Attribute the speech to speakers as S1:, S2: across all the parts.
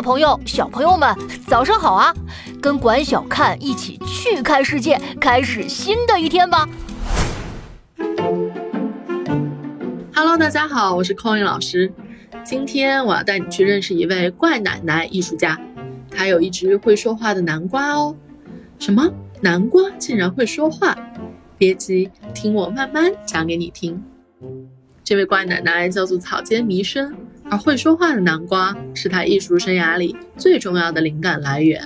S1: 朋友、小朋友们，早上好啊！跟管小看一起去看世界，开始新的一天吧。
S2: Hello，大家好，我是 Coin 老师。今天我要带你去认识一位怪奶奶艺术家，她有一只会说话的南瓜哦。什么？南瓜竟然会说话？别急，听我慢慢讲给你听。这位怪奶奶叫做草间弥生。而会说话的南瓜是他艺术生涯里最重要的灵感来源。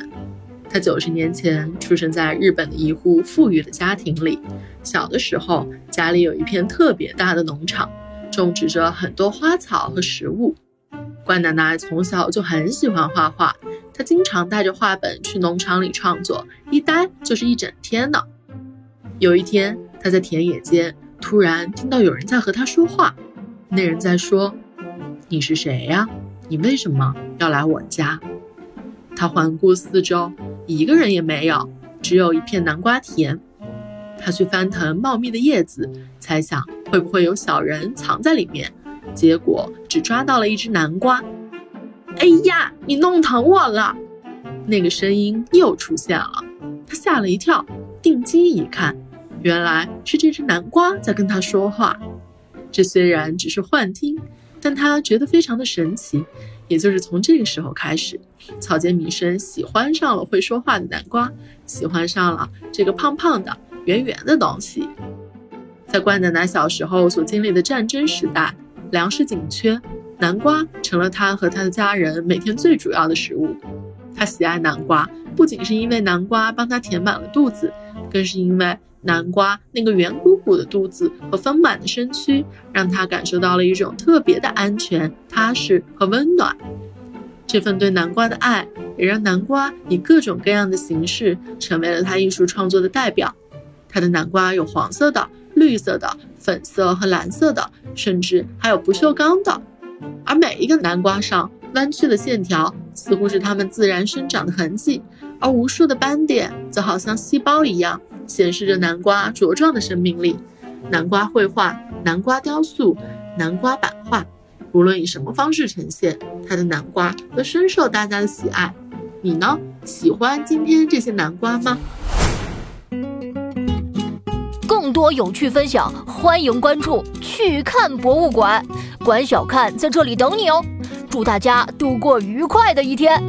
S2: 他九十年前出生在日本的一户富裕的家庭里。小的时候，家里有一片特别大的农场，种植着很多花草和食物。怪奶奶从小就很喜欢画画，她经常带着画本去农场里创作，一待就是一整天呢。有一天，她在田野间突然听到有人在和他说话，那人在说。你是谁呀？你为什么要来我家？他环顾四周，一个人也没有，只有一片南瓜田。他去翻腾茂密的叶子，猜想会不会有小人藏在里面。结果只抓到了一只南瓜。哎呀，你弄疼我了！那个声音又出现了，他吓了一跳，定睛一看，原来是这只南瓜在跟他说话。这虽然只是幻听。但他觉得非常的神奇，也就是从这个时候开始，草间弥生喜欢上了会说话的南瓜，喜欢上了这个胖胖的、圆圆的东西。在关奶奶小时候所经历的战争时代，粮食紧缺，南瓜成了他和他的家人每天最主要的食物。他喜爱南瓜，不仅是因为南瓜帮他填满了肚子，更是因为。南瓜那个圆鼓鼓的肚子和丰满的身躯，让他感受到了一种特别的安全、踏实和温暖。这份对南瓜的爱，也让南瓜以各种各样的形式成为了他艺术创作的代表。他的南瓜有黄色的、绿色的、粉色和蓝色的，甚至还有不锈钢的。而每一个南瓜上弯曲的线条，似乎是它们自然生长的痕迹，而无数的斑点，则好像细胞一样。显示着南瓜茁壮的生命力。南瓜绘画、南瓜雕塑、南瓜版画，无论以什么方式呈现，它的南瓜都深受大家的喜爱。你呢？喜欢今天这些南瓜吗？
S1: 更多有趣分享，欢迎关注“去看博物馆”，管小看在这里等你哦。祝大家度过愉快的一天。